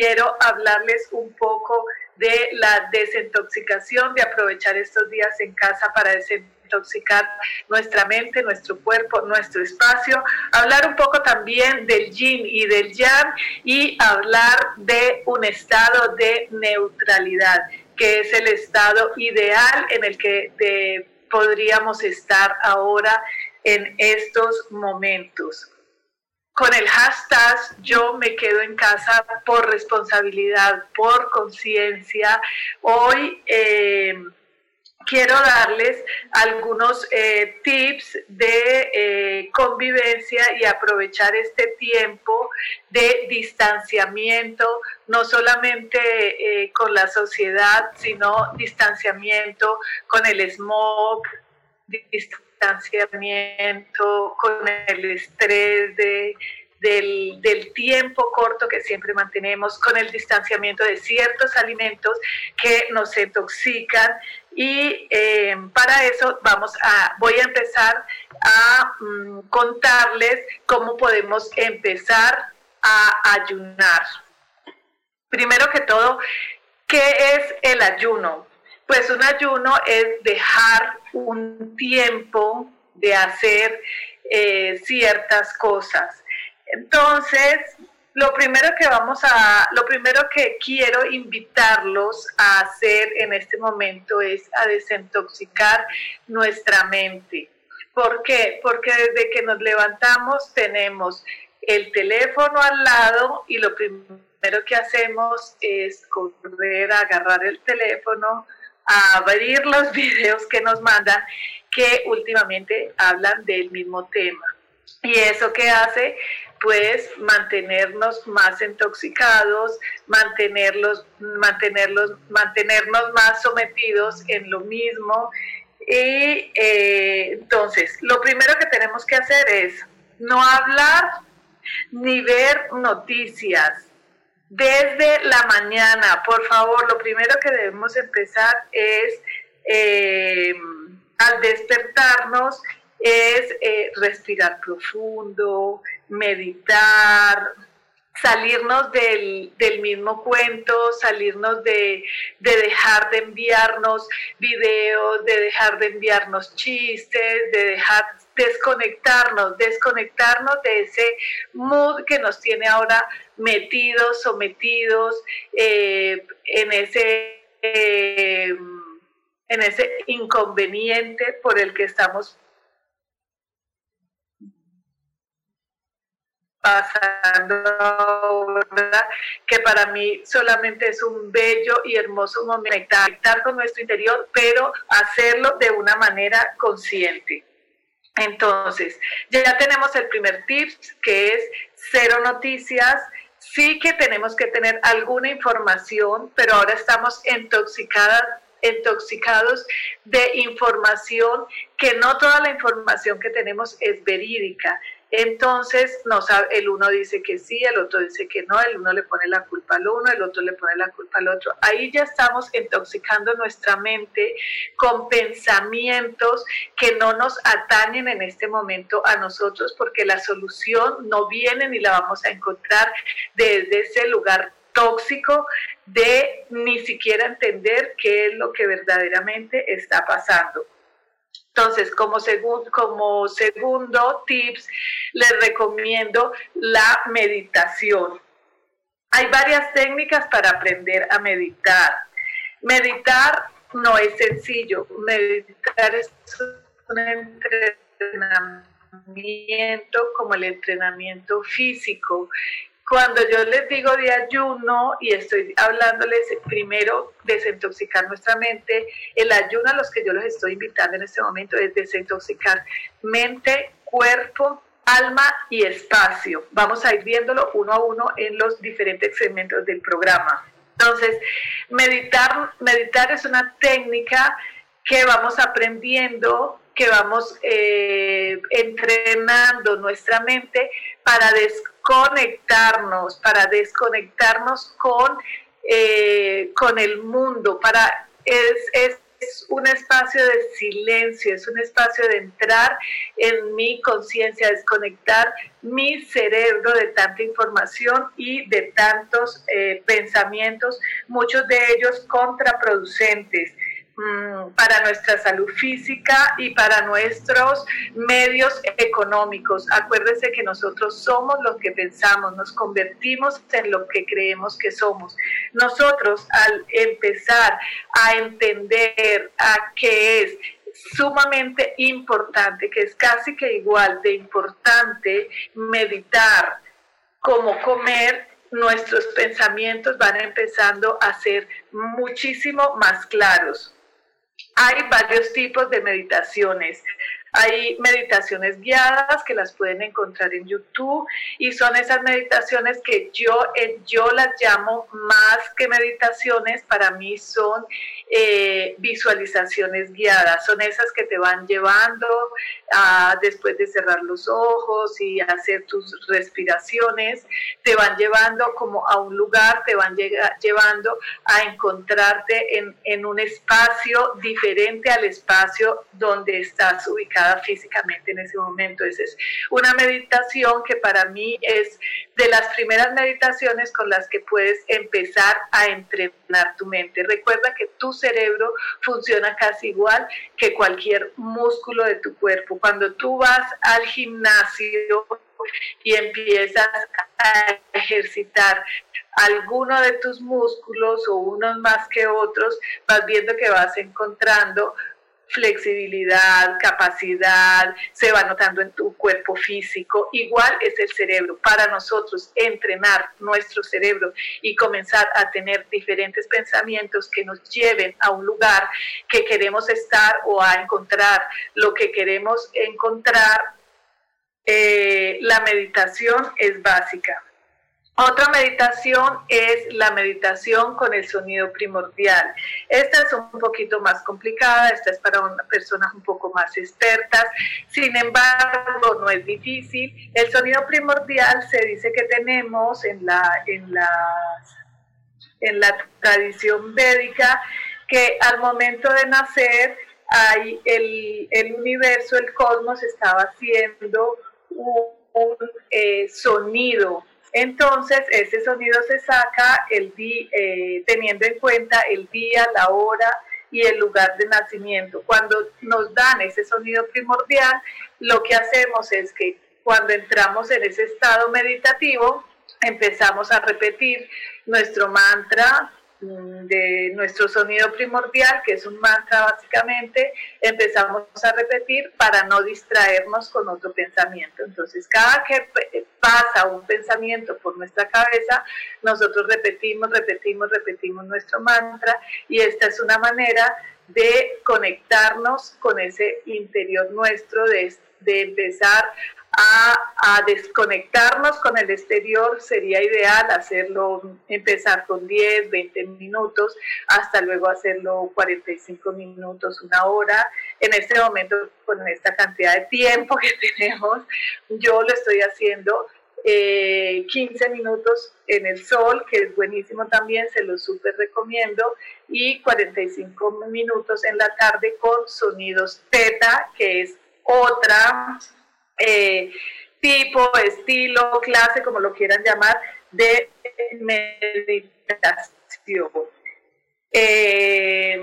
Quiero hablarles un poco de la desintoxicación, de aprovechar estos días en casa para desintoxicar nuestra mente, nuestro cuerpo, nuestro espacio, hablar un poco también del yin y del yang y hablar de un estado de neutralidad, que es el estado ideal en el que podríamos estar ahora en estos momentos con el hashtag yo me quedo en casa por responsabilidad, por conciencia. Hoy eh, quiero darles algunos eh, tips de eh, convivencia y aprovechar este tiempo de distanciamiento, no solamente con la sociedad, sino distanciamiento con el smog, distanciamiento, con el estrés de, del, del, tiempo corto que siempre mantenemos, con el distanciamiento de ciertos alimentos que nos intoxican. Y eh, para eso vamos a, voy a empezar a mm, contarles cómo podemos empezar a ayunar. Primero que todo, ¿qué es el ayuno? Pues un ayuno es dejar un tiempo de hacer eh, ciertas cosas. Entonces, lo primero que vamos a, lo primero que quiero invitarlos a hacer en este momento es a desintoxicar nuestra mente. ¿Por qué? Porque desde que nos levantamos tenemos el teléfono al lado y lo primero que hacemos es correr agarrar el teléfono, a abrir los videos que nos mandan que últimamente hablan del mismo tema. ¿Y eso qué hace? Pues mantenernos más intoxicados, mantenerlos, mantenerlos, mantenernos más sometidos en lo mismo. Y eh, entonces, lo primero que tenemos que hacer es no hablar ni ver noticias, desde la mañana. Por favor, lo primero que debemos empezar es, eh, al despertarnos, es eh, respirar profundo, meditar, salirnos del, mismo cuento, salirnos de, de, dejar de enviarnos videos, de dejar de enviarnos chistes, de dejar desconectarnos, desconectarnos de ese mood que nos tiene ahora metidos, sometidos eh, en ese... Eh, en ese inconveniente por el que estamos pasando, que para mí solamente es un bello y hermoso momento conectar con nuestro interior, pero hacerlo de una manera consciente. Entonces, ya tenemos el primer tip, que es cero noticias. Sí que tenemos que tener alguna información, pero ahora estamos intoxicadas intoxicados de información que no toda la información que tenemos es verídica. Entonces el uno dice que sí, el otro dice que no, el uno le pone la culpa al uno, el otro le pone la culpa al otro. Ahí ya estamos intoxicando nuestra mente con pensamientos que no nos atañen en este momento a nosotros porque la solución no viene ni la vamos a encontrar desde ese lugar tóxico de ni siquiera entender qué es lo que verdaderamente está pasando. Entonces, como, como segundo tips, les recomiendo la meditación. Hay varias técnicas para aprender a meditar. Meditar no es sencillo. Meditar es un entrenamiento como el entrenamiento físico cuando yo les digo de ayuno y estoy hablándoles primero desintoxicar nuestra mente, el ayuno a los que yo los estoy invitando en este momento es desintoxicar mente, cuerpo, alma y espacio. Vamos a ir viéndolo uno a uno en los diferentes segmentos del programa. Entonces, meditar, meditar es una técnica que vamos aprendiendo, que vamos eh, entrenando nuestra mente para descubrir conectarnos, para desconectarnos con, eh, con el mundo, para, es, es, un espacio de silencio, es un espacio de entrar en mi conciencia, desconectar mi cerebro de tanta información y de tantos eh, pensamientos, muchos de ellos contraproducentes. Mm, para nuestra salud física y para nuestros medios económicos. Acuérdese que nosotros somos lo que pensamos, nos convertimos en lo que creemos que somos. Nosotros al empezar a entender a qué es sumamente importante, que es casi que igual de importante meditar como comer, nuestros pensamientos van empezando a ser muchísimo más claros. Hay varios tipos de meditaciones. Hay meditaciones guiadas que las pueden encontrar en YouTube y son esas meditaciones que yo, eh, yo las llamo más que meditaciones, para mí son eh, visualizaciones guiadas, son esas que te van llevando a, después de cerrar los ojos y hacer tus respiraciones, te van llevando como a un lugar, te van llevando a encontrarte en, en un espacio diferente al espacio donde estás ubicado físicamente en ese momento. Esa es una meditación que para mí es de las primeras meditaciones con las que puedes empezar a entrenar tu mente. Recuerda que tu cerebro funciona casi igual que cualquier músculo de tu cuerpo. Cuando tú vas al gimnasio y empiezas a ejercitar alguno de tus músculos o unos más que otros, vas viendo que vas encontrando flexibilidad, capacidad, se va notando en tu cuerpo físico. Igual es el cerebro. Para nosotros entrenar nuestro cerebro y comenzar a tener diferentes pensamientos que nos lleven a un lugar que queremos estar o a encontrar lo que queremos encontrar, eh, la meditación es básica. Otra meditación es la meditación con el sonido primordial. Esta es un poquito más complicada, esta es para personas un poco más expertas, sin embargo no es difícil. El sonido primordial se dice que tenemos en la, en la, en la tradición védica que al momento de nacer hay el, el universo, el cosmos estaba haciendo un, eh, sonido entonces, ese sonido se saca el eh, teniendo en cuenta el día, la hora y el lugar de nacimiento. Cuando nos dan ese sonido primordial, lo que hacemos es que cuando entramos en ese estado meditativo, empezamos a repetir nuestro mantra Mm, de nuestro sonido primordial, que es un mantra básicamente, empezamos a repetir para no distraernos con otro pensamiento. Entonces, cada que pasa un pensamiento por nuestra cabeza, nosotros repetimos, repetimos, repetimos nuestro mantra y esta es una manera de conectarnos con ese interior nuestro, de, de empezar a, desconectarnos con el exterior, sería ideal hacerlo, empezar con 10, 20 minutos, hasta luego hacerlo 45 minutos, una hora. En este momento, con esta cantidad de tiempo que tenemos, yo lo estoy haciendo 15 eh, minutos en el sol, que es buenísimo también, se lo súper recomiendo, y 45 minutos en la tarde con sonidos teta, que es otra eh, tipo, estilo, clase, como lo quieran llamar, de meditación. Eh,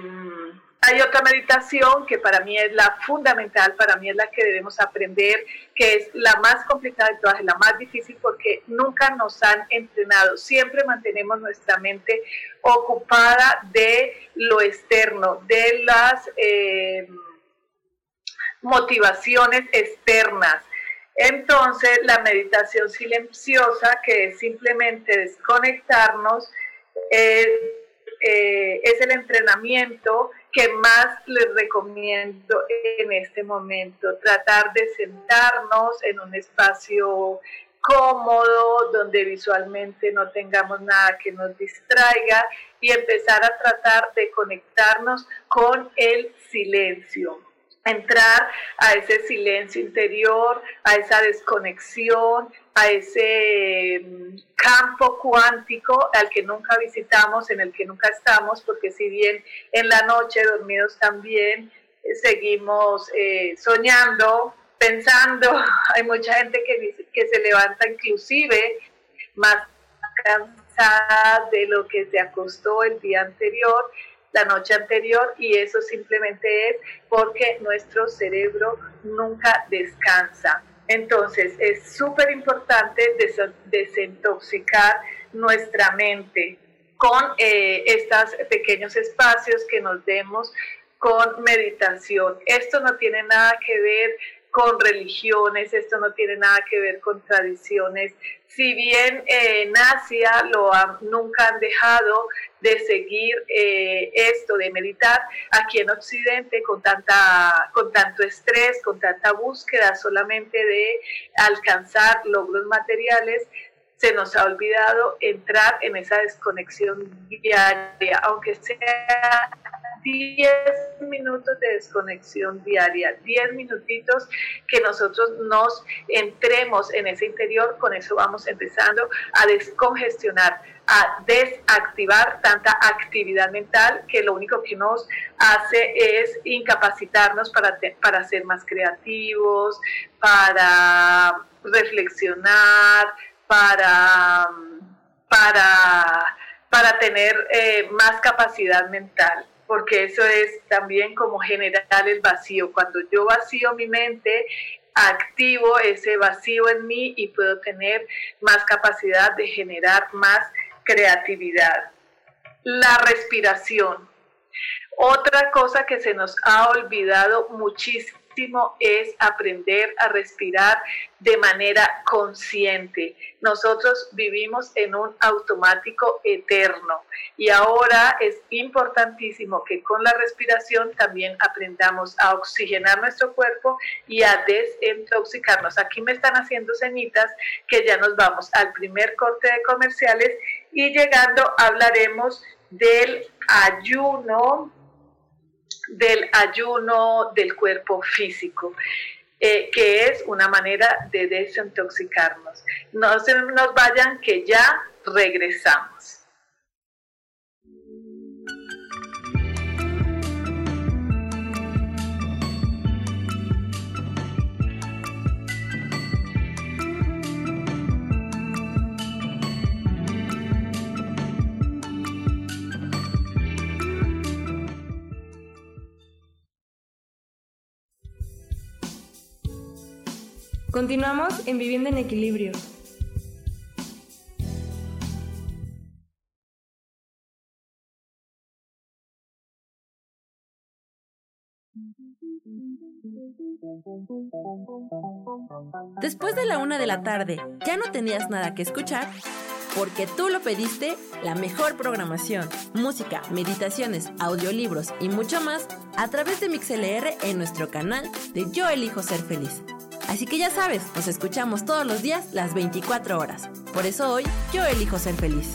hay otra meditación que para mí es la fundamental, para mí es la que debemos aprender, que es la más complicada de todas, la más difícil porque nunca nos han entrenado. Siempre mantenemos nuestra mente ocupada de lo externo, de las eh, motivaciones externas. Entonces, la meditación silenciosa, que es simplemente desconectarnos, eh, es el entrenamiento que más les recomiendo en este momento. Tratar de sentarnos en un espacio cómodo, donde visualmente no tengamos nada que nos distraiga y empezar a tratar de conectarnos con el silencio entrar a ese silencio interior, a esa desconexión, a ese mm, campo cuántico al que nunca visitamos, en el que nunca estamos, porque si bien en la noche dormidos también eh, seguimos eh, soñando, pensando, hay mucha gente que, que se levanta inclusive más cansada de lo que se acostó el día anterior la noche anterior y eso simplemente es porque nuestro cerebro nunca descansa. Entonces es súper importante desintoxicar nuestra mente con eh, estos pequeños espacios que nos demos con meditación. Esto no tiene nada que ver con religiones, esto no tiene nada que ver con tradiciones. Si bien eh, en Asia lo nunca han dejado de seguir eh, esto, de meditar, aquí en Occidente con, tanta, con tanto estrés, con tanta búsqueda solamente de alcanzar logros materiales, se nos ha olvidado entrar en esa desconexión diaria, aunque sea 10 minutos de desconexión diaria, 10 minutitos que nosotros nos entremos en ese interior, con eso vamos empezando a descongestionar, a desactivar tanta actividad mental que lo único que nos hace es incapacitarnos para, para ser más creativos, para reflexionar, para, para, para tener eh, más capacidad mental porque eso es también como generar el vacío. Cuando yo vacío mi mente, activo ese vacío en mí y puedo tener más capacidad de generar más creatividad. La respiración. Otra cosa que se nos ha olvidado muchísimo es aprender a respirar de manera consciente. Nosotros vivimos en un automático eterno y ahora es importantísimo que con la respiración también aprendamos a oxigenar nuestro cuerpo y a desintoxicarnos. Aquí me están haciendo ceñitas que ya nos vamos al primer corte de comerciales y llegando hablaremos del ayuno del ayuno del cuerpo físico. Eh, que es una manera de desintoxicarnos. No se nos vayan que ya regresamos. Continuamos en Vivienda en Equilibrio. Después de la una de la tarde, ¿ya no tenías nada que escuchar? Porque tú lo pediste, la mejor programación, música, meditaciones, audiolibros y mucho más a través de MixLR en nuestro canal de Yo Elijo Ser Feliz. Así que ya sabes, nos escuchamos todos los días las 24 horas. Por eso hoy yo elijo ser feliz.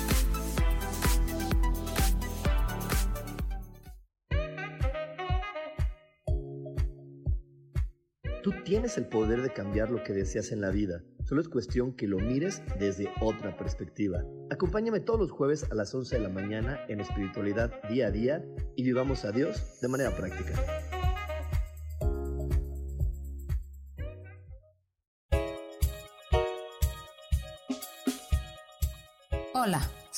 Tú tienes el poder de cambiar lo que deseas en la vida. Solo es cuestión que lo mires desde otra perspectiva. Acompáñame todos los jueves a las 11 de la mañana en espiritualidad día a día y vivamos a Dios de manera práctica.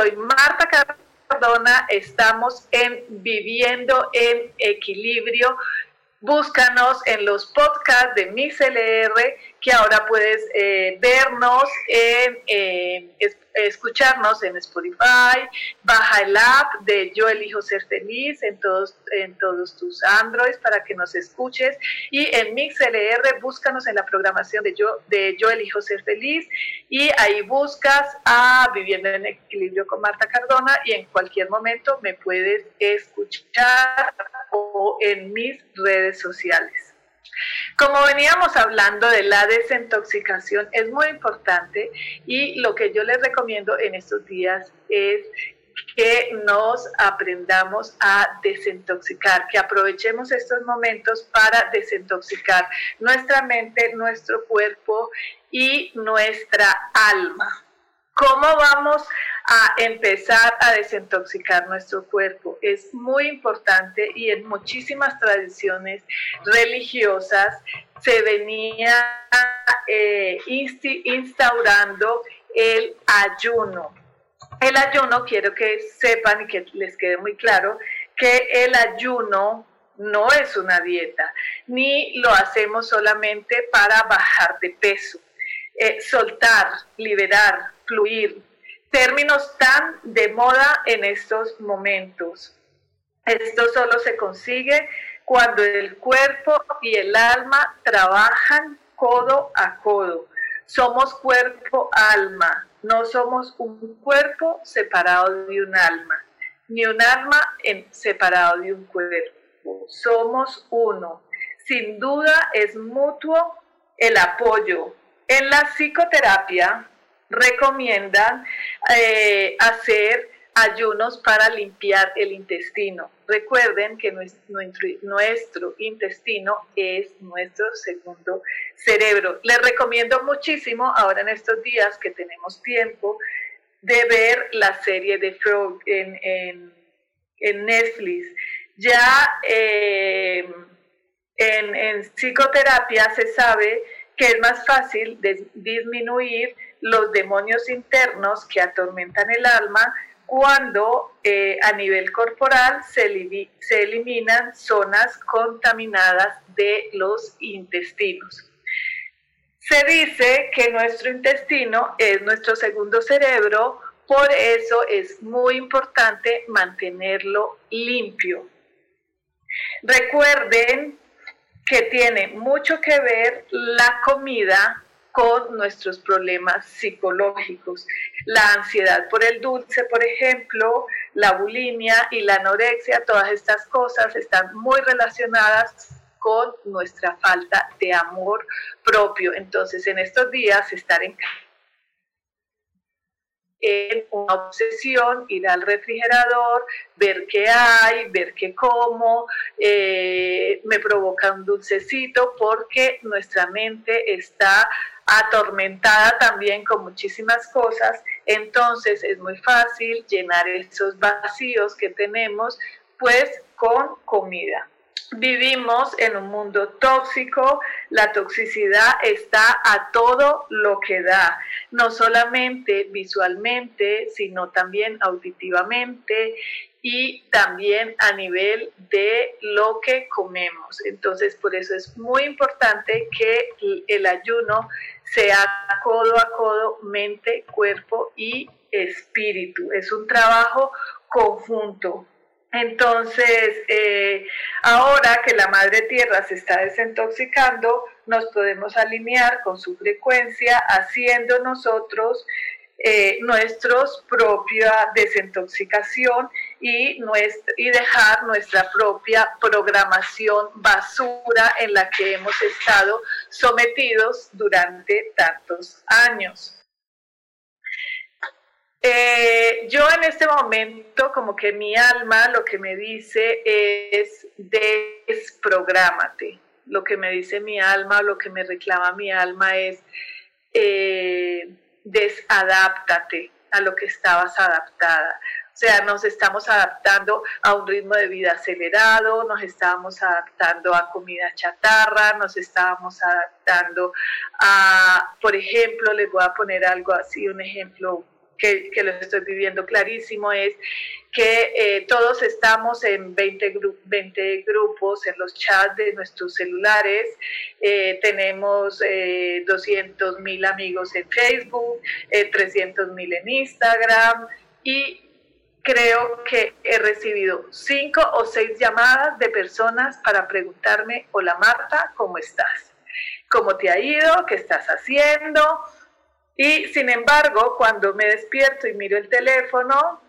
Soy Marta Cardona, estamos en Viviendo en Equilibrio. Búscanos en los podcasts de MixLR, que ahora puedes eh, vernos en, escucharnos en Spotify, baja el app de Yo elijo ser feliz en todos, en todos tus Androids para que nos escuches. Y en MixLR búscanos en la programación de Yo, de Yo elijo ser feliz. Y ahí buscas a Viviendo en Equilibrio con Marta Cardona y en cualquier momento me puedes escuchar o en mis redes sociales. Como veníamos hablando de la desintoxicación, es muy importante y lo que yo les recomiendo en estos días es que nos aprendamos a desintoxicar, que aprovechemos estos momentos para desintoxicar nuestra mente, nuestro cuerpo y nuestra alma. ¿Cómo vamos a empezar a desintoxicar nuestro cuerpo? Es muy importante y en muchísimas tradiciones religiosas se venía eh, instaurando el ayuno. El ayuno, quiero que sepan y que les quede muy claro, que el ayuno no es una dieta, ni lo hacemos solamente para bajar de peso. Eh, soltar, liberar, términos tan de moda en estos momentos. Esto solo se consigue cuando el cuerpo y el alma trabajan codo a codo. Somos cuerpo-alma, no somos un cuerpo separado de un alma, ni un alma separado de un cuerpo. Somos uno. Sin duda es mutuo el apoyo. En la psicoterapia recomiendan eh, hacer ayunos para limpiar el intestino. Recuerden que nuestro, intestino es nuestro segundo cerebro. Les recomiendo muchísimo ahora en estos días que tenemos tiempo de ver la serie de Frog en, Netflix. Ya eh, en, en psicoterapia se sabe que es más fácil disminuir los demonios internos que atormentan el alma cuando eh, a nivel corporal se, se eliminan zonas contaminadas de los intestinos. Se dice que nuestro intestino es nuestro segundo cerebro, por eso es muy importante mantenerlo limpio. Recuerden que tiene mucho que ver la comida con nuestros problemas psicológicos. La ansiedad por el dulce, por ejemplo, la bulimia y la anorexia, todas estas cosas están muy relacionadas con nuestra falta de amor propio. Entonces, en estos días, estar en una obsesión, ir al refrigerador, ver qué hay, ver qué como, eh, me provoca un dulcecito porque nuestra mente está atormentada también con muchísimas cosas, entonces es muy fácil llenar esos vacíos que tenemos pues con comida. Vivimos en un mundo tóxico, la toxicidad está a todo lo que da, no solamente visualmente, sino también auditivamente y también a nivel de lo que comemos. Entonces, por eso es muy importante que el ayuno sea codo a codo, mente, cuerpo y espíritu. Es un trabajo conjunto. Entonces, eh, ahora que la madre tierra se está desintoxicando, nos podemos alinear con su frecuencia, haciendo nosotros eh, nuestra propia desintoxicación y, nuestra, y dejar nuestra propia programación basura en la que hemos estado sometidos durante tantos años. Eh, yo en este momento, como que mi alma lo que me dice es desprográmate. Lo que me dice mi alma, lo que me reclama mi alma es eh, desadáptate a lo que estabas adaptada. O sea, nos estamos adaptando a un ritmo de vida acelerado, nos estábamos adaptando a comida chatarra, nos estábamos adaptando a, por ejemplo, les voy a poner algo así, un ejemplo que, lo estoy viviendo clarísimo, es que eh, todos estamos en 20, 20, grupos en los chats de nuestros celulares, eh, tenemos eh, 200 mil amigos en Facebook, 300 eh, mil en Instagram y creo que he recibido cinco o seis llamadas de personas para preguntarme, hola Marta, ¿cómo estás? ¿Cómo te ha ido? ¿Qué estás haciendo? Y sin embargo, cuando me despierto y miro el teléfono,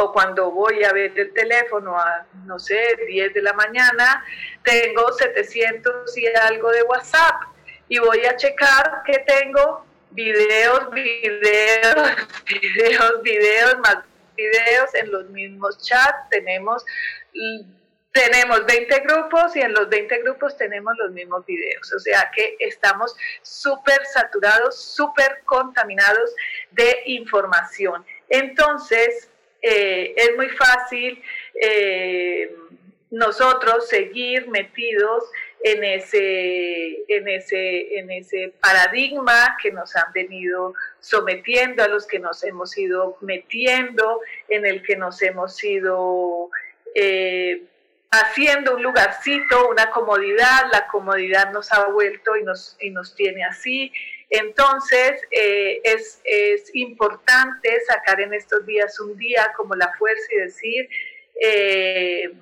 o cuando voy a ver el teléfono a, no sé, 10 de la mañana, tengo 700 y algo de WhatsApp. Y voy a checar que tengo videos, videos, videos, videos, más videos en los mismos chats. Tenemos tenemos 20 grupos y en los 20 grupos tenemos los mismos videos. O sea que estamos súper saturados, súper contaminados de información. Entonces, eh, es muy fácil eh, nosotros seguir metidos en ese, en, ese, en ese paradigma que nos han venido sometiendo, a los que nos hemos ido metiendo, en el que nos hemos ido... Eh, haciendo un lugarcito, una comodidad, la comodidad nos ha vuelto y nos, y nos tiene así. Entonces, eh, es, es, importante sacar en estos días un día como la fuerza y decir, eh,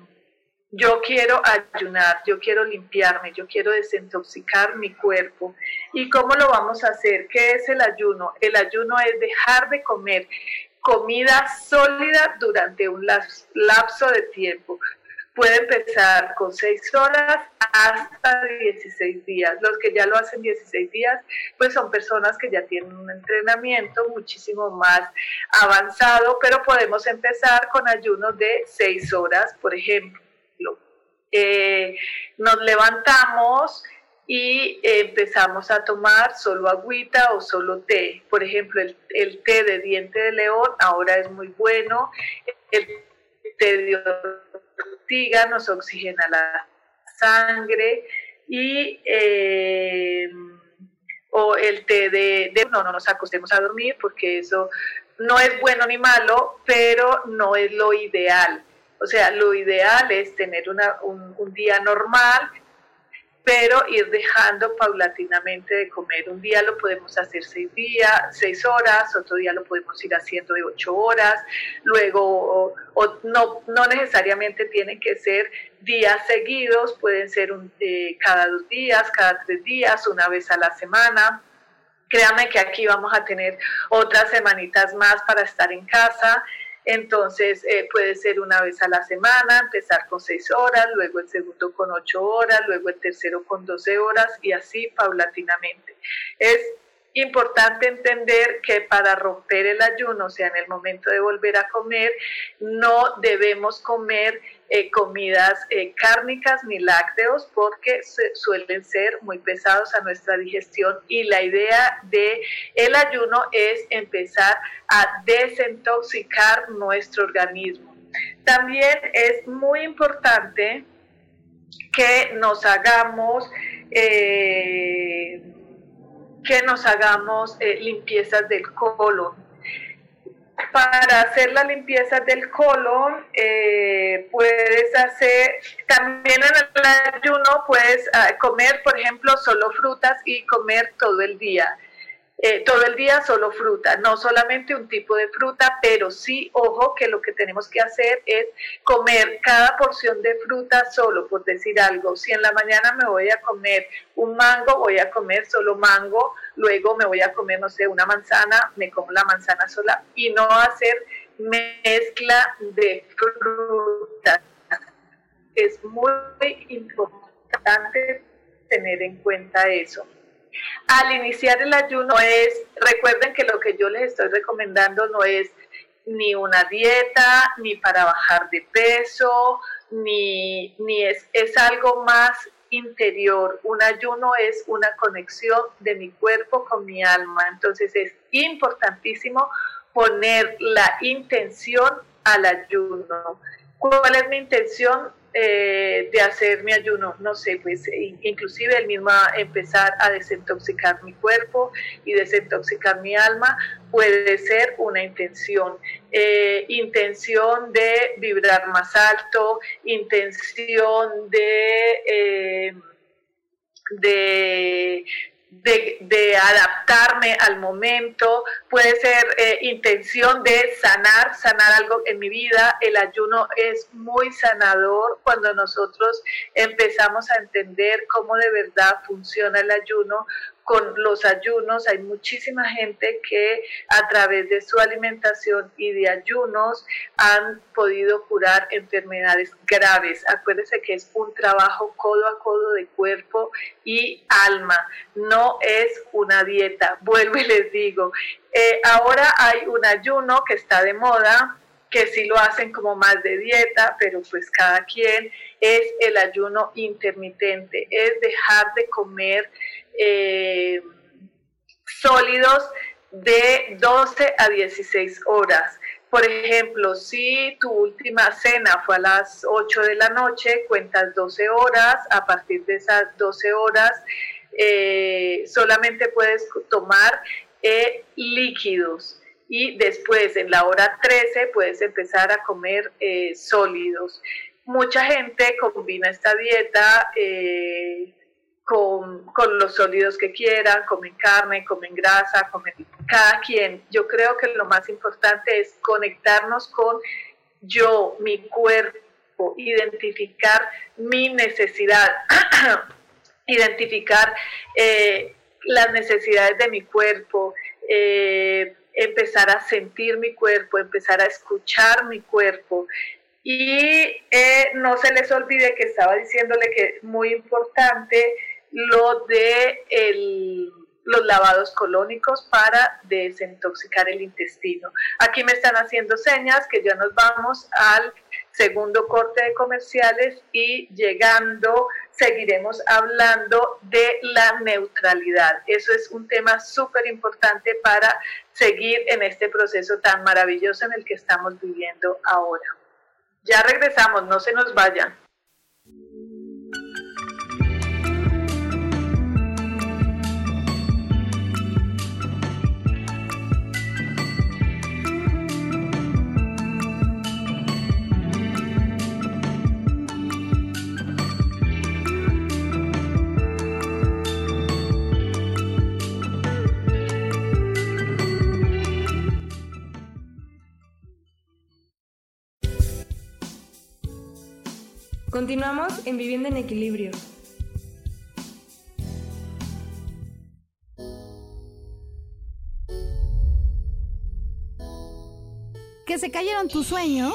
yo quiero ayunar, yo quiero limpiarme, yo quiero desintoxicar mi cuerpo. ¿Y cómo lo vamos a hacer? ¿Qué es el ayuno? El ayuno es dejar de comer comida sólida durante un lapso de tiempo puede empezar con 6 horas hasta 16 días. Los que ya lo hacen 16 días, pues son personas que ya tienen un entrenamiento muchísimo más avanzado, pero podemos empezar con ayunos de 6 horas, por ejemplo. Eh, nos levantamos y empezamos a tomar solo agüita o solo té. Por ejemplo, el, té de diente de león ahora es muy bueno. El té de nos oxigena la sangre y eh, o el té de, no, no nos acostemos a dormir porque eso no es bueno ni malo, pero no es lo ideal. O sea, lo ideal es tener una, un, día normal, pero ir dejando paulatinamente de comer. Un día lo podemos hacer seis días, seis horas, otro día lo podemos ir haciendo de ocho horas, luego no, no necesariamente tienen que ser días seguidos, pueden ser un, eh, cada dos días, cada tres días, una vez a la semana. Créanme que aquí vamos a tener otras semanitas más para estar en casa. Entonces eh, puede ser una vez a la semana, empezar con seis horas, luego el segundo con ocho horas, luego el tercero con doce horas y así paulatinamente. Es importante entender que para romper el ayuno, o sea, en el momento de volver a comer, no debemos comer eh, comidas eh, cárnicas ni lácteos porque suelen ser muy pesados a nuestra digestión y la idea de el ayuno es empezar a desintoxicar nuestro organismo. También es muy importante que nos hagamos eh, que nos hagamos limpiezas del colon. Para hacer la limpieza del colon, eh, puedes hacer, también en el ayuno puedes ah, comer, por ejemplo, solo frutas y comer todo el día. Eh, todo el día solo fruta, no solamente un tipo de fruta, pero sí, ojo, que lo que tenemos que hacer es comer cada porción de fruta solo, por decir algo. Si en la mañana me voy a comer un mango, voy a comer solo mango, luego me voy a comer, no sé, una manzana, me como la manzana sola y no hacer mezcla de frutas. Es muy importante tener en cuenta eso. Al iniciar el ayuno es, recuerden que lo que yo les estoy recomendando no es ni una dieta, ni para bajar de peso, ni, ni es, es algo más interior. Un ayuno es una conexión de mi cuerpo con mi alma. Entonces es importantísimo poner la intención al ayuno. ¿Cuál es mi intención? Eh, de hacer mi ayuno, no sé, pues inclusive el mismo empezar a desintoxicar mi cuerpo y desintoxicar mi alma puede ser una intención. Eh, intención de vibrar más alto, intención de... Eh, de de, adaptarme al momento, puede ser eh, intención de sanar, sanar algo en mi vida. El ayuno es muy sanador cuando nosotros empezamos a entender cómo de verdad funciona el ayuno, con los ayunos. Hay muchísima gente que a través de su alimentación y de ayunos han podido curar enfermedades graves. Acuérdense que es un trabajo codo a codo de cuerpo y alma, no es una dieta. Vuelvo y les digo, eh, ahora hay un ayuno que está de moda, que sí lo hacen como más de dieta, pero pues cada quien es el ayuno intermitente, es dejar de comer eh, sólidos de 12 a 16 horas. Por ejemplo, si tu última cena fue a las 8 de la noche, cuentas 12 horas, a partir de esas 12 horas eh, solamente puedes tomar eh, líquidos y después en la hora 13 puedes empezar a comer sólidos. Mucha gente combina esta dieta con, con, los sólidos que quieran, comen carne, comen grasa, comen cada quien. Yo creo que lo más importante es conectarnos con yo, mi cuerpo, identificar mi necesidad, identificar eh, las necesidades de mi cuerpo, eh, empezar a sentir mi cuerpo, empezar a escuchar mi cuerpo. Y eh, no se les olvide que estaba diciéndole que es muy importante lo de los lavados colónicos para desintoxicar el intestino. Aquí me están haciendo señas que ya nos vamos al segundo corte de comerciales y llegando seguiremos hablando de la neutralidad. Eso es un tema súper importante para seguir en este proceso tan maravilloso en el que estamos viviendo ahora. Ya regresamos, no se nos vayan. Continuamos en Vivienda en Equilibrio. Que se cayeron tus sueños,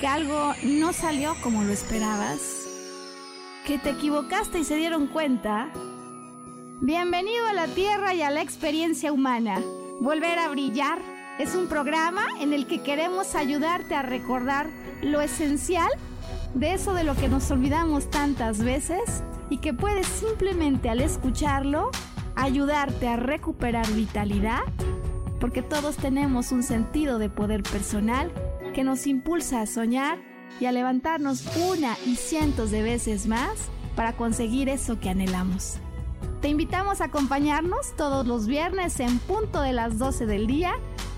que algo no salió como lo esperabas, que te equivocaste y se dieron cuenta. Bienvenido a la Tierra y a la experiencia humana. Volver a brillar es un programa en el que queremos ayudarte a recordar lo esencial de eso de lo que nos olvidamos tantas veces y que puedes simplemente al escucharlo ayudarte a recuperar vitalidad, porque todos tenemos un sentido de poder personal que nos impulsa a soñar y a levantarnos una y cientos de veces más para conseguir eso que anhelamos. Te invitamos a acompañarnos todos los viernes en punto de las 12 del día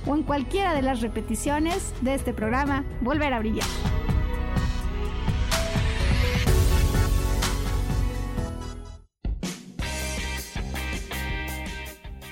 o en cualquiera de las repeticiones de este programa Volver a Brillar.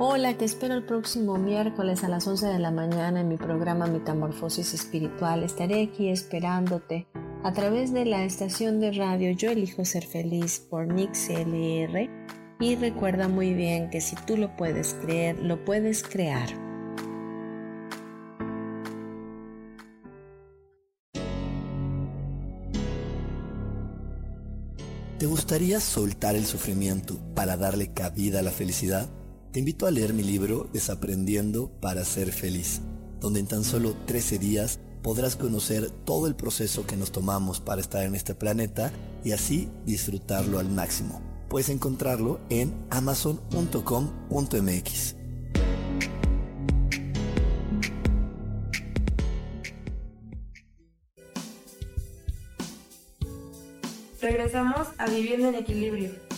Hola, te espero el próximo miércoles a las 11 de la mañana en mi programa Metamorfosis Espiritual. Estaré aquí esperándote a través de la estación de radio Yo Elijo Ser Feliz por MixLR. Y recuerda muy bien que si tú lo puedes creer, lo puedes crear. ¿Te gustaría soltar el sufrimiento para darle cabida a la felicidad? Te invito a leer mi libro Desaprendiendo para ser feliz, donde en tan solo 13 días podrás conocer todo el proceso que nos tomamos para estar en este planeta y así disfrutarlo al máximo. Puedes encontrarlo en amazon.com.mx. Regresamos a Viviendo en Equilibrio.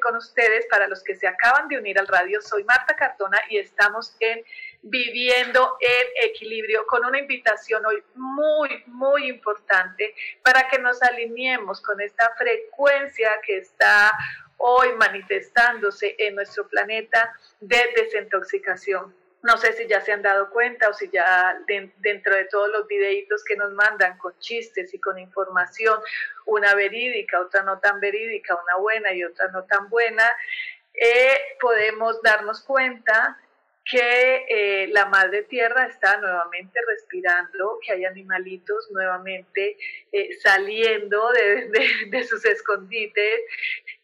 Con ustedes. Para los que se acaban de unir al radio, soy Marta Cartona y estamos en Viviendo en Equilibrio con una invitación hoy muy, muy importante para que nos alineemos con esta frecuencia que está hoy manifestándose en nuestro planeta de desintoxicación. No sé si ya se han dado cuenta o si ya de, dentro de todos los videitos que nos mandan con chistes y con información, una verídica, otra no tan verídica, una buena y otra no tan buena, eh, podemos darnos cuenta que eh, la madre tierra está nuevamente respirando, que hay animalitos nuevamente eh, saliendo de, sus escondites,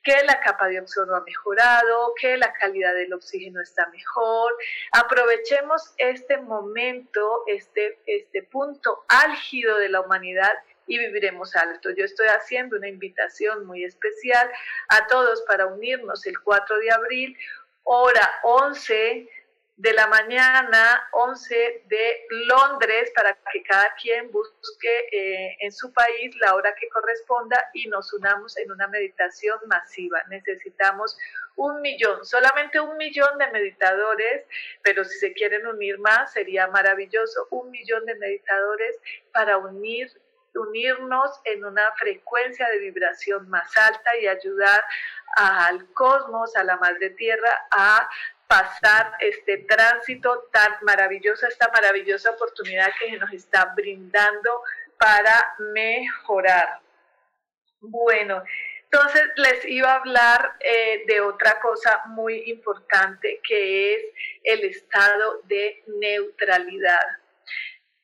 que la capa de ozono ha mejorado, que la calidad del oxígeno está mejor. Aprovechemos este momento, este, este punto álgido de la humanidad y viviremos alto. Yo estoy haciendo una invitación muy especial a todos para unirnos el 4 de abril, hora 11 de la mañana, 11 de Londres, para que cada quien busque eh, en su país la hora que corresponda y nos unamos en una meditación masiva. Necesitamos un millón, solamente un millón de meditadores, pero si se quieren unir más sería maravilloso, un millón de meditadores para unir unirnos en una frecuencia de vibración más alta y ayudar al cosmos, a la madre tierra, a pasar este tránsito tan maravilloso, esta maravillosa oportunidad que nos está brindando para mejorar. Bueno, entonces les iba a hablar eh, de otra cosa muy importante que es el estado de neutralidad.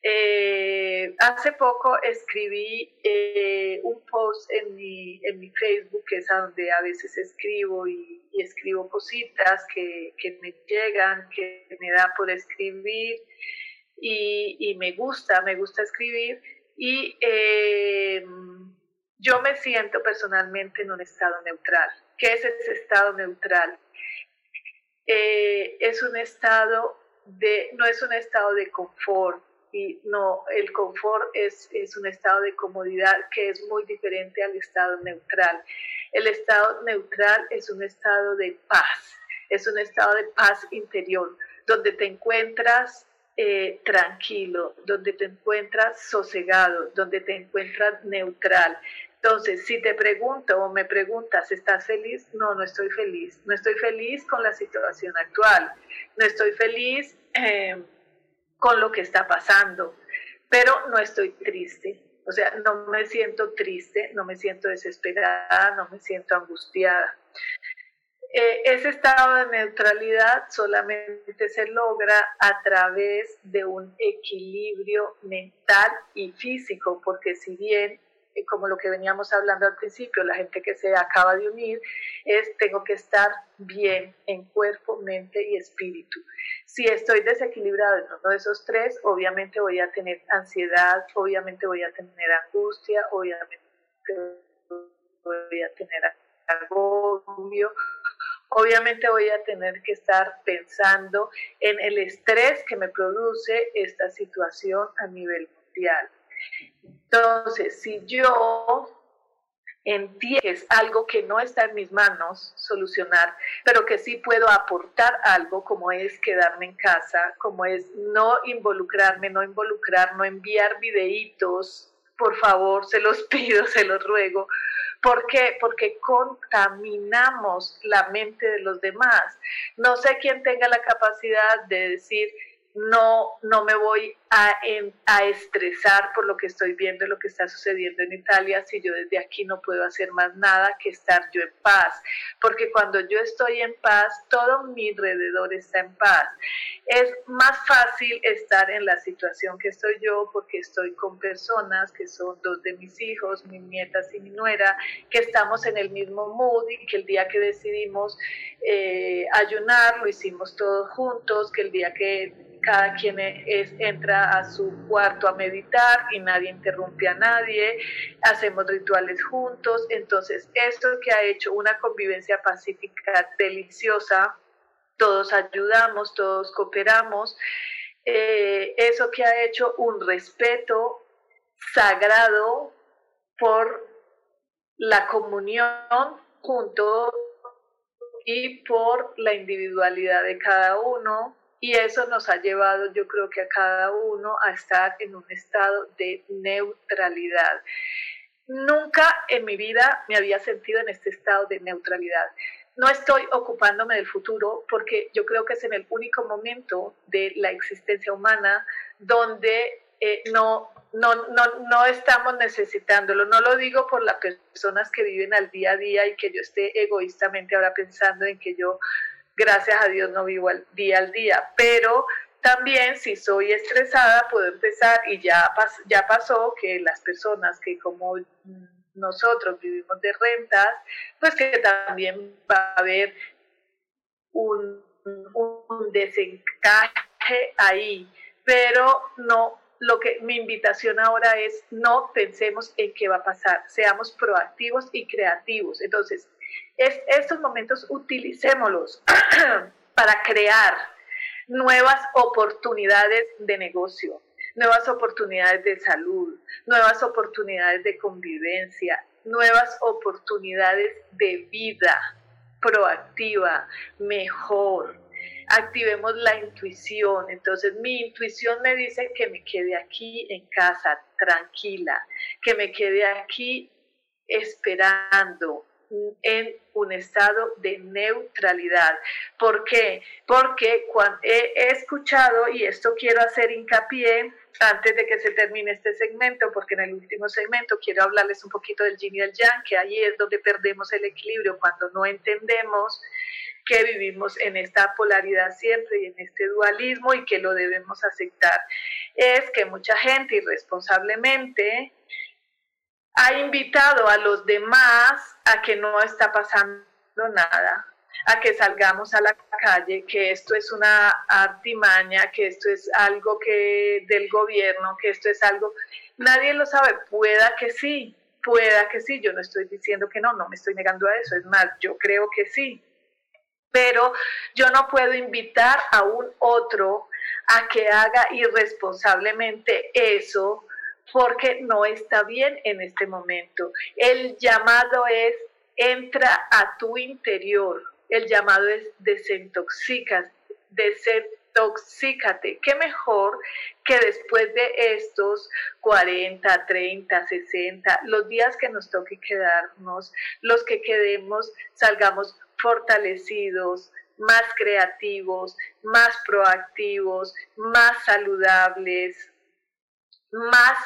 Eh, hace poco escribí eh, un post en mi, en mi Facebook, que es donde a veces escribo y, escribo cositas que, me llegan, que me da por escribir y, y me gusta, me gusta escribir. Y eh, yo me siento personalmente en un estado neutral. ¿Qué es ese estado neutral? es un estado de, no es un estado de confort, y no, el confort es, es un estado de comodidad que es muy diferente al estado neutral. El estado neutral es un estado de paz, es un estado de paz interior, donde te encuentras eh, tranquilo, donde te encuentras sosegado, donde te encuentras neutral. Entonces, si te pregunto o me preguntas, ¿estás feliz? No, no estoy feliz. No estoy feliz con la situación actual. No estoy feliz. Eh, con lo que está pasando, pero no estoy triste. O sea, no me siento triste, no me siento desesperada, no me siento angustiada. Eh, ese estado de neutralidad solamente se logra a través de un equilibrio mental y físico, porque si bien como lo que veníamos hablando al principio, la gente que se acaba de unir, es tengo que estar bien en cuerpo, mente y espíritu. Si estoy desequilibrado en uno de esos tres, obviamente voy a tener ansiedad, obviamente voy a tener angustia, obviamente voy a tener agobio, obviamente voy a tener que estar pensando en el estrés que me produce esta situación a nivel mundial. Entonces, si yo entiendo que es algo que no está en mis manos solucionar, pero que sí puedo aportar algo, como es quedarme en casa, como es no involucrarme, no involucrar, no enviar videitos, por favor, se los pido, se los ruego. ¿Por qué? Porque contaminamos la mente de los demás. No sé quién tenga la capacidad de decir, no, no me voy a, a, estresar por lo que estoy viendo, lo que está sucediendo en Italia, si yo desde aquí no puedo hacer más nada que estar yo en paz. Porque cuando yo estoy en paz, todo mi alrededor está en paz. Es más fácil estar en la situación que estoy yo porque estoy con personas que son dos de mis hijos, mis nietas y mi nuera, que estamos en el mismo mood y que el día que decidimos eh, ayunar lo hicimos todos juntos, que el día que cada quien es, entra a su cuarto a meditar y nadie interrumpe a nadie, hacemos rituales juntos, entonces esto que ha hecho una convivencia pacífica deliciosa, todos ayudamos, todos cooperamos, eh, eso que ha hecho un respeto sagrado por la comunión junto y por la individualidad de cada uno, y eso nos ha llevado, yo creo que a cada uno a estar en un estado de neutralidad. Nunca en mi vida me había sentido en este estado de neutralidad. No estoy ocupándome del futuro porque yo creo que es en el único momento de la existencia humana donde eh, no, no, no, no estamos necesitándolo. No lo digo por las personas que viven al día a día y que yo esté egoístamente ahora pensando en que yo gracias a Dios no vivo al día al día, pero también si soy estresada puedo empezar y ya, ya pasó que las personas que como nosotros vivimos de rentas, pues que también va a haber un, desencaje ahí, pero no lo que mi invitación ahora es no pensemos en qué va a pasar, seamos proactivos y creativos. Entonces, es, estos momentos utilicémoslos para crear nuevas oportunidades de negocio, nuevas oportunidades de salud, nuevas oportunidades de convivencia, nuevas oportunidades de vida proactiva, mejor. Activemos la intuición. Entonces mi intuición me dice que me quede aquí en casa, tranquila, que me quede aquí esperando, en un estado de neutralidad. ¿Por qué? Porque cuando he, escuchado, y esto quiero hacer hincapié antes de que se termine este segmento, porque en el último segmento quiero hablarles un poquito del yin y el yang, que ahí es donde perdemos el equilibrio cuando no entendemos que vivimos en esta polaridad siempre y en este dualismo y que lo debemos aceptar. Es que mucha gente irresponsablemente ha invitado a los demás a que no está pasando nada, a que salgamos a la calle, que esto es una artimaña, que esto es algo que del gobierno, que esto es algo, nadie lo sabe, pueda que sí, pueda que sí, yo no estoy diciendo que no, no me estoy negando a eso, es más, yo creo que sí, pero yo no puedo invitar a un otro a que haga irresponsablemente eso porque no está bien en este momento. El llamado es entra a tu interior, el llamado es desintoxícate. ¿Qué mejor que después de estos 40, 30, 60, los días que nos toque quedarnos, los que quedemos, salgamos fortalecidos, más creativos, más proactivos, más saludables, más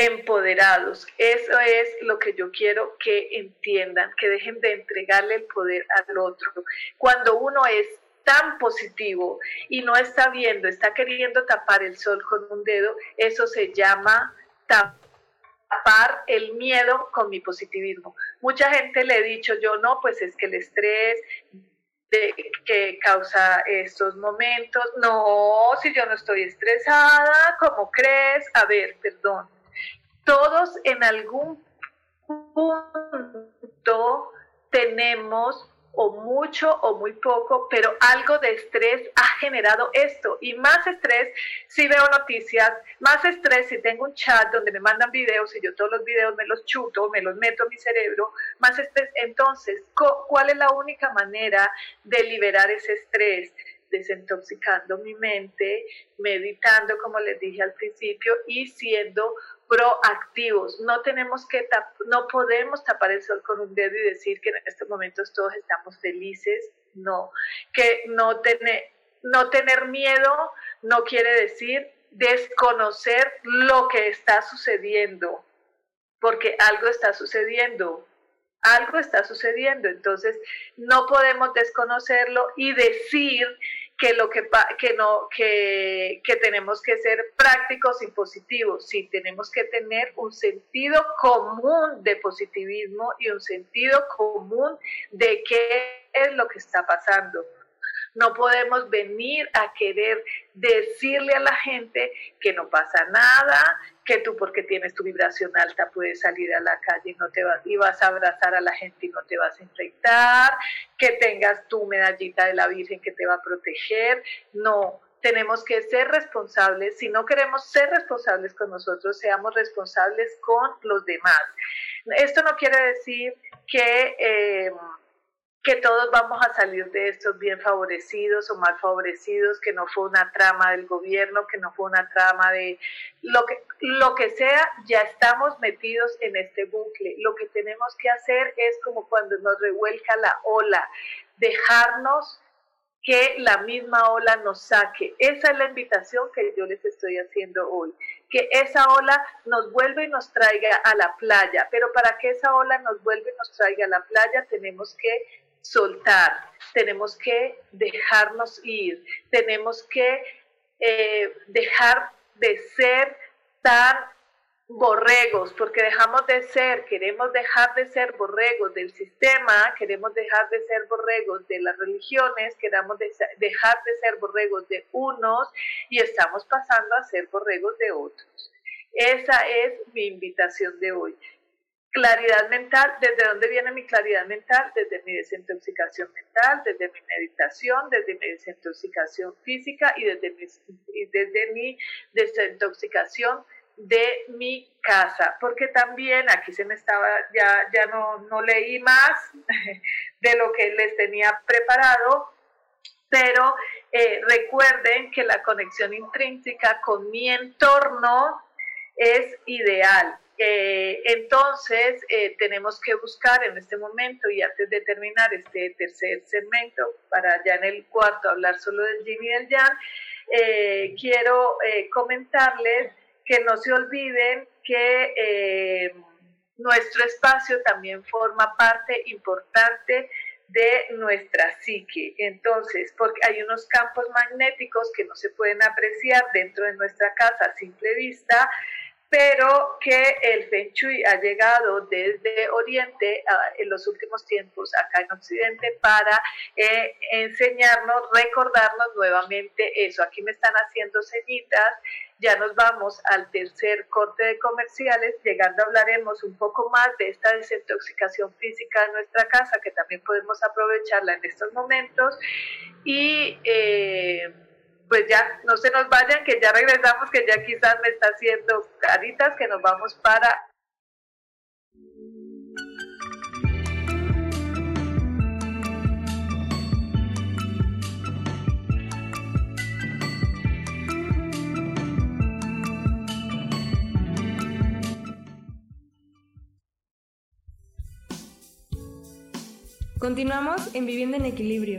empoderados. Eso es lo que yo quiero que entiendan, que dejen de entregarle el poder al otro. Cuando uno es tan positivo y no está viendo, está queriendo tapar el sol con un dedo, eso se llama tapar el miedo con mi positivismo. Mucha gente le he dicho yo, no, pues es que el estrés que causa estos momentos, no, si yo no estoy estresada, ¿cómo crees? A ver, perdón, todos en algún punto tenemos o mucho o muy poco, pero algo de estrés ha generado esto. Y más estrés si veo noticias, más estrés si tengo un chat donde me mandan videos y yo todos los videos me los chuto, me los meto a mi cerebro, más estrés. Entonces, ¿cuál es la única manera de liberar ese estrés? Desintoxicando mi mente, meditando, como les dije al principio, y siendo proactivos. No tenemos que no podemos tapar el sol con un dedo y decir que en estos momentos todos estamos felices. No, que no tener no tener miedo no quiere decir desconocer lo que está sucediendo, porque algo está sucediendo. Algo está sucediendo, entonces no podemos desconocerlo y decir que lo que, que no que, que, tenemos que ser prácticos y positivos, sí tenemos que tener un sentido común de positivismo y un sentido común de qué es lo que está pasando. No podemos venir a querer decirle a la gente que no pasa nada, que tú porque tienes tu vibración alta puedes salir a la calle y, no te vas, y vas a abrazar a la gente y no te vas a infectar, que tengas tu medallita de la Virgen que te va a proteger. No, tenemos que ser responsables. Si no queremos ser responsables con nosotros, seamos responsables con los demás. Esto no quiere decir que... Eh, que todos vamos a salir de estos bien favorecidos o mal favorecidos, que no fue una trama del gobierno, que no fue una trama de lo que, lo que sea, ya estamos metidos en este bucle. Lo que tenemos que hacer es como cuando nos revuelca la ola, dejarnos que la misma ola nos saque. Esa es la invitación que yo les estoy haciendo hoy, que esa ola nos vuelva y nos traiga a la playa, pero para que esa ola nos vuelva y nos traiga a la playa tenemos que soltar, tenemos que dejarnos ir, tenemos que eh, dejar de ser tan borregos, porque dejamos de ser, queremos dejar de ser borregos del sistema, queremos dejar de ser borregos de las religiones, queremos dejar de ser borregos de unos y estamos pasando a ser borregos de otros. Esa es mi invitación de hoy. Claridad mental, ¿desde dónde viene mi claridad mental? Desde mi desintoxicación mental, desde mi meditación, desde mi desintoxicación física y desde mi, desintoxicación de mi casa, porque también aquí se me estaba, ya, ya no, no leí más de lo que les tenía preparado, pero eh, recuerden que la conexión intrínseca con mi entorno es ideal. Eh, entonces, eh, tenemos que buscar en este momento y antes de terminar este tercer segmento, para ya en el cuarto hablar solo del yin y del yang, eh, quiero comentarles que no se olviden que nuestro espacio también forma parte importante de nuestra psique. Entonces, porque hay unos campos magnéticos que no se pueden apreciar dentro de nuestra casa a simple vista, pero que el Feng Shui ha llegado desde Oriente en los últimos tiempos acá en Occidente para eh, enseñarnos, recordarnos nuevamente eso. Aquí me están haciendo ceñitas, ya nos vamos al tercer corte de comerciales, llegando hablaremos un poco más de esta desintoxicación física de nuestra casa, que también podemos aprovecharla en estos momentos. Y eh, pues ya no se nos vayan, que ya regresamos, que ya quizás me está haciendo caritas, que nos vamos para Continuamos en Vivienda en Equilibrio.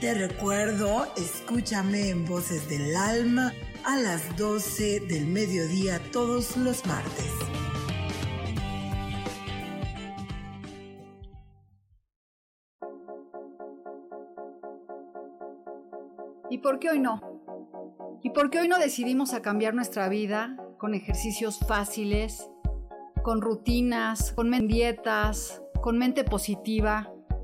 Te recuerdo, escúchame en Voces del Alma a las 12 del mediodía todos los martes. ¿Y por qué hoy no? ¿Y por qué hoy no decidimos cambiar nuestra vida con ejercicios fáciles, con rutinas, con dietas, con mente positiva?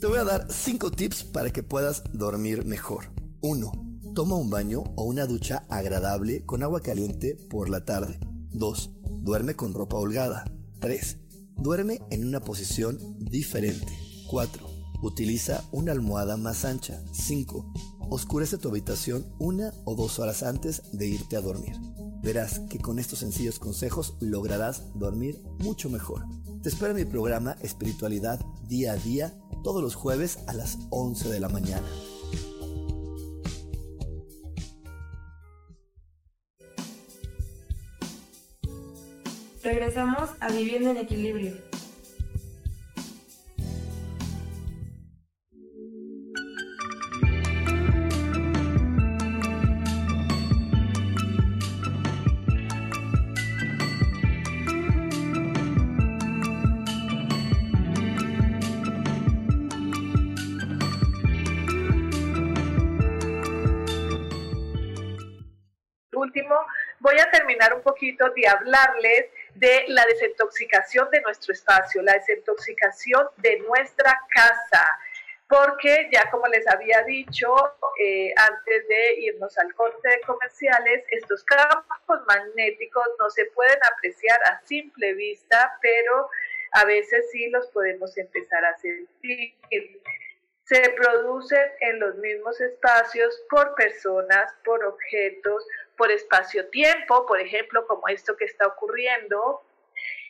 Te voy a dar 5 tips para que puedas dormir mejor. 1. Toma un baño o una ducha agradable con agua caliente por la tarde. 2. Duerme con ropa holgada. 3. Duerme en una posición diferente. 4. Utiliza una almohada más ancha. 5. Oscurece tu habitación una o dos horas antes de irte a dormir. Verás que con estos sencillos consejos lograrás dormir mucho mejor. Te espero en mi programa Espiritualidad Día a Día todos los jueves a las 11 de la mañana. Regresamos a Viviendo en Equilibrio. De hablarles de la desintoxicación de nuestro espacio, la desintoxicación de nuestra casa, porque ya como les había dicho eh, antes de irnos al corte de comerciales, estos campos magnéticos no se pueden apreciar a simple vista, pero a veces sí los podemos empezar a sentir. Se producen en los mismos espacios por personas, por objetos, por espacio-tiempo, por ejemplo, como esto que está ocurriendo.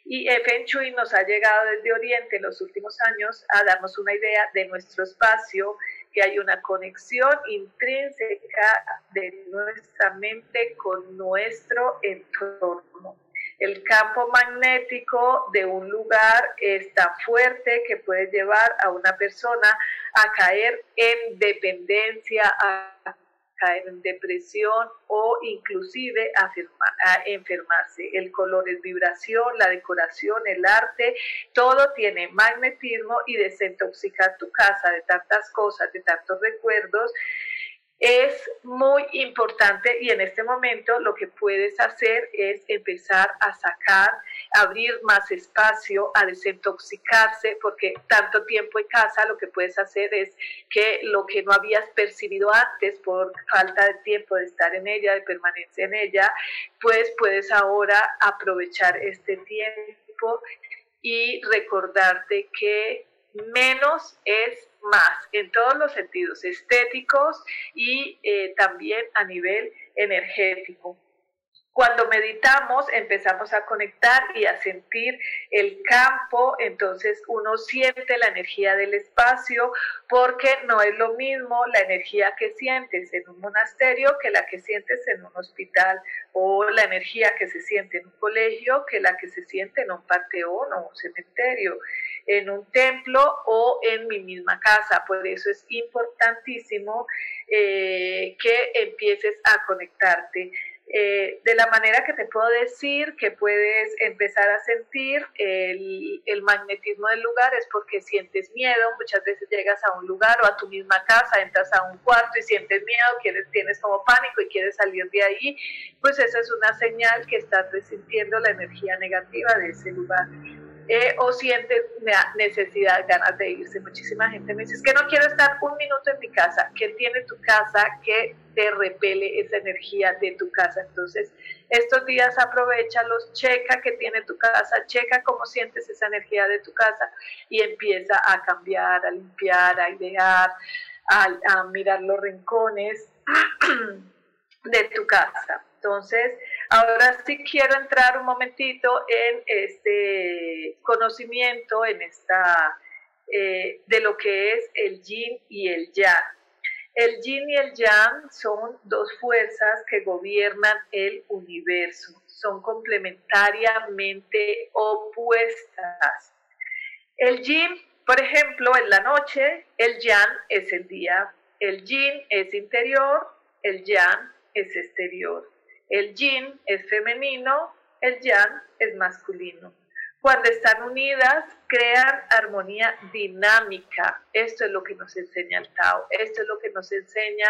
Y Feng Shui nos ha llegado desde Oriente en los últimos años a darnos una idea de nuestro espacio que hay una conexión intrínseca de nuestra mente con nuestro entorno. El campo magnético de un lugar es tan fuerte que puede llevar a una persona a caer en dependencia, a caer en depresión o inclusive enfermarse. El color es vibración, la decoración, el arte, todo tiene magnetismo y desintoxicar tu casa de tantas cosas, de tantos recuerdos es muy importante y en este momento lo que puedes hacer es empezar a sacar, abrir más espacio, a desintoxicarse, porque tanto tiempo en casa lo que puedes hacer es que lo que no habías percibido antes por falta de tiempo de estar en ella, de permanencia en ella, pues puedes ahora aprovechar este tiempo y recordarte que menos es más en todos los sentidos estéticos y eh, también a nivel energético. Cuando meditamos empezamos a conectar y a sentir el campo, entonces uno siente la energía del espacio porque no es lo mismo la energía que sientes en un monasterio que la que sientes en un hospital o la energía que se siente en un colegio que la que se siente en un panteón o un cementerio en un templo o en mi misma casa. Por eso es importantísimo eh, que empieces a conectarte. Eh, de la manera que te puedo decir que puedes empezar a sentir el, magnetismo del lugar es porque sientes miedo, muchas veces llegas a un lugar o a tu misma casa, entras a un cuarto y sientes miedo, quieres, tienes como pánico y quieres salir de ahí, pues esa es una señal que estás resintiendo la energía negativa de ese lugar. Eh, o siente necesidad, ganas de irse. Muchísima gente me dice, es que no quiero estar un minuto en mi casa. ¿Qué tiene tu casa que te repele esa energía de tu casa? Entonces, estos días aprovechalos, checa qué tiene tu casa, checa cómo sientes esa energía de tu casa y empieza a cambiar, a limpiar, a idear, a mirar los rincones de tu casa. Entonces, ahora sí quiero entrar un momentito en este conocimiento, en esta, eh, de lo que es el yin y el yang. El yin y el yang son dos fuerzas que gobiernan el universo, son complementariamente opuestas. El yin, por ejemplo, en la noche, el yang es el día, el yin es interior, el yang es exterior. El yin es femenino, el yang es masculino. Cuando están unidas, crean armonía dinámica. Esto es lo que nos enseña el Tao, esto es lo que nos enseña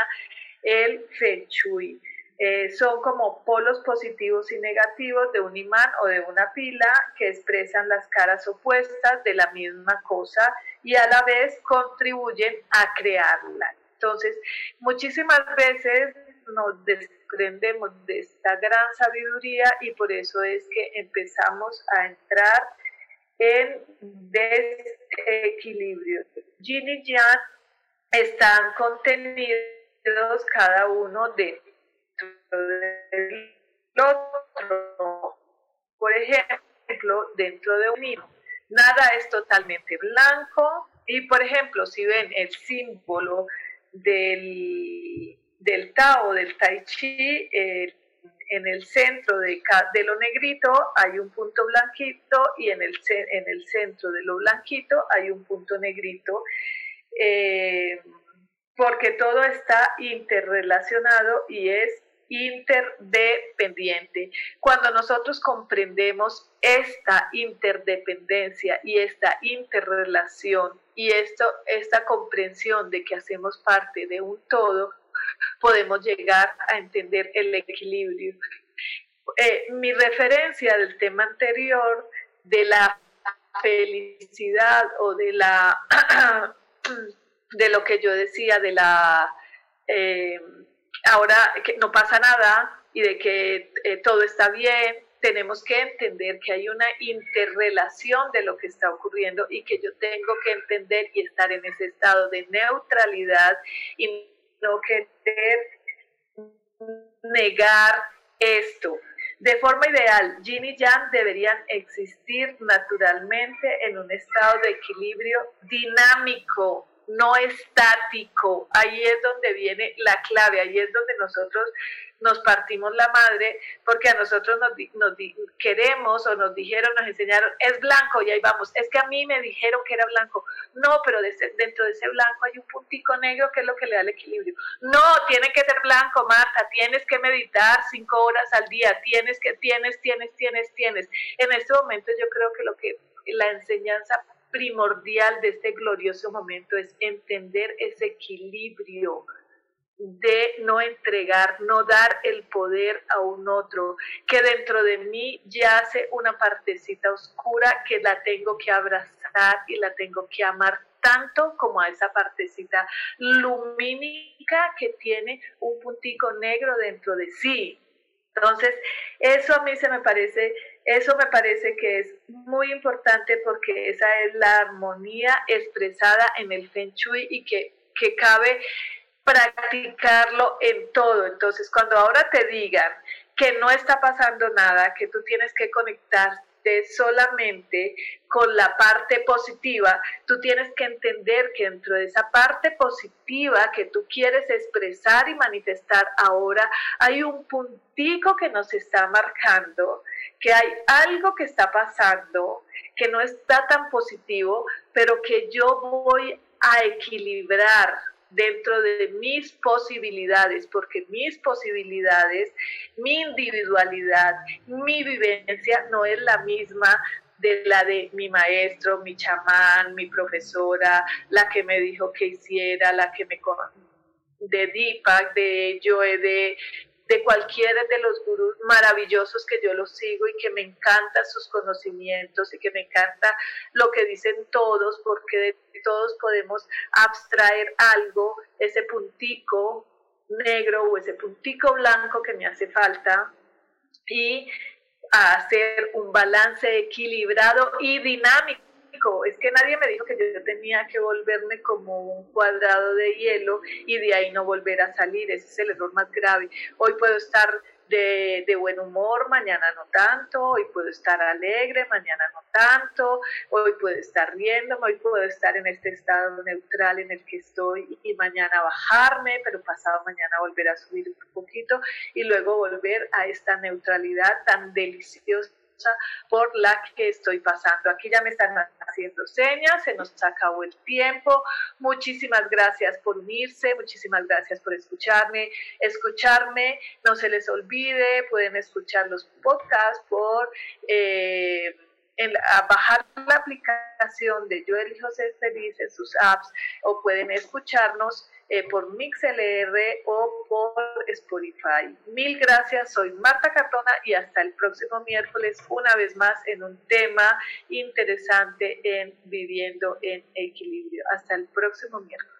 el Feng Shui. Eh, son como polos positivos y negativos de un imán o de una pila que expresan las caras opuestas de la misma cosa y a la vez contribuyen a crearla. Entonces, muchísimas veces nos desprendemos de esta gran sabiduría y por eso es que empezamos a entrar en desequilibrio. Yin y Yang están contenidos cada uno dentro del otro. Por ejemplo, dentro de un hilo, nada es totalmente blanco y, por ejemplo, si ven el símbolo del del Tao, del Tai Chi, eh, en el centro de, lo negrito hay un punto blanquito y en el, en el centro de lo blanquito hay un punto negrito, eh, porque todo está interrelacionado y es interdependiente. Cuando nosotros comprendemos esta interdependencia y esta interrelación y esto, esta comprensión de que hacemos parte de un todo, podemos llegar a entender el equilibrio. Eh, mi referencia del tema anterior de la felicidad o de la de lo que yo decía de la eh, ahora que no pasa nada y de que eh, todo está bien tenemos que entender que hay una interrelación de lo que está ocurriendo y que yo tengo que entender y estar en ese estado de neutralidad y no querer negar esto. De forma ideal, yin y yang deberían existir naturalmente en un estado de equilibrio dinámico, no estático. Ahí es donde viene la clave, ahí es donde nosotros nos partimos la madre porque a nosotros nos, nos queremos o nos dijeron, nos enseñaron, es blanco y ahí vamos, es que a mí me dijeron que era blanco. No, pero dentro de ese blanco hay un puntico negro que es lo que le da el equilibrio. No, tiene que ser blanco, Marta, tienes que meditar cinco horas al día, tienes que, tienes, tienes, tienes, tienes. En este momento yo creo que lo que la enseñanza primordial de este glorioso momento es entender ese equilibrio de no entregar, no dar el poder a un otro, que dentro de mí yace una partecita oscura que la tengo que abrazar y la tengo que amar tanto como a esa partecita lumínica que tiene un puntico negro dentro de sí. Entonces, eso a mí se me parece, eso me parece que es muy importante porque esa es la armonía expresada en el Feng Shui y que, que cabe practicarlo en todo. Entonces, cuando ahora te digan que no está pasando nada, que tú tienes que conectarte solamente con la parte positiva, tú tienes que entender que dentro de esa parte positiva que tú quieres expresar y manifestar ahora, hay un puntico que nos está marcando, que hay algo que está pasando, que no está tan positivo, pero que yo voy a equilibrar dentro de mis posibilidades, porque mis posibilidades, mi individualidad, mi vivencia no es la misma de la de mi maestro, mi chamán, mi profesora, la que me dijo que hiciera, la que me de Deepak, de Joe, de de cualquiera de los gurús maravillosos que yo los sigo y que me encantan sus conocimientos y que me encanta lo que dicen todos, porque de todos podemos abstraer algo, ese puntico negro o ese puntico blanco que me hace falta y hacer un balance equilibrado y dinámico es que nadie me dijo que yo tenía que volverme como un cuadrado de hielo y de ahí no volver a salir. Ese es el error más grave. Hoy puedo estar de, de, buen humor, mañana no tanto, hoy puedo estar alegre, mañana no tanto, hoy puedo estar riendo, hoy puedo estar en este estado neutral en el que estoy y mañana bajarme, pero pasado mañana volver a subir un poquito y luego volver a esta neutralidad tan deliciosa por la que estoy pasando. Aquí ya me están haciendo señas, se nos acabó el tiempo. Muchísimas gracias por unirse, muchísimas gracias por escucharme. Escucharme, no se les olvide, pueden escuchar los podcasts por... Eh, bajar la aplicación de Yo elijo ser feliz en sus apps o pueden escucharnos eh, por MixLR o por Spotify. Mil gracias, soy Marta Cartona y hasta el próximo miércoles una vez más en un tema interesante en Viviendo en Equilibrio. Hasta el próximo miércoles.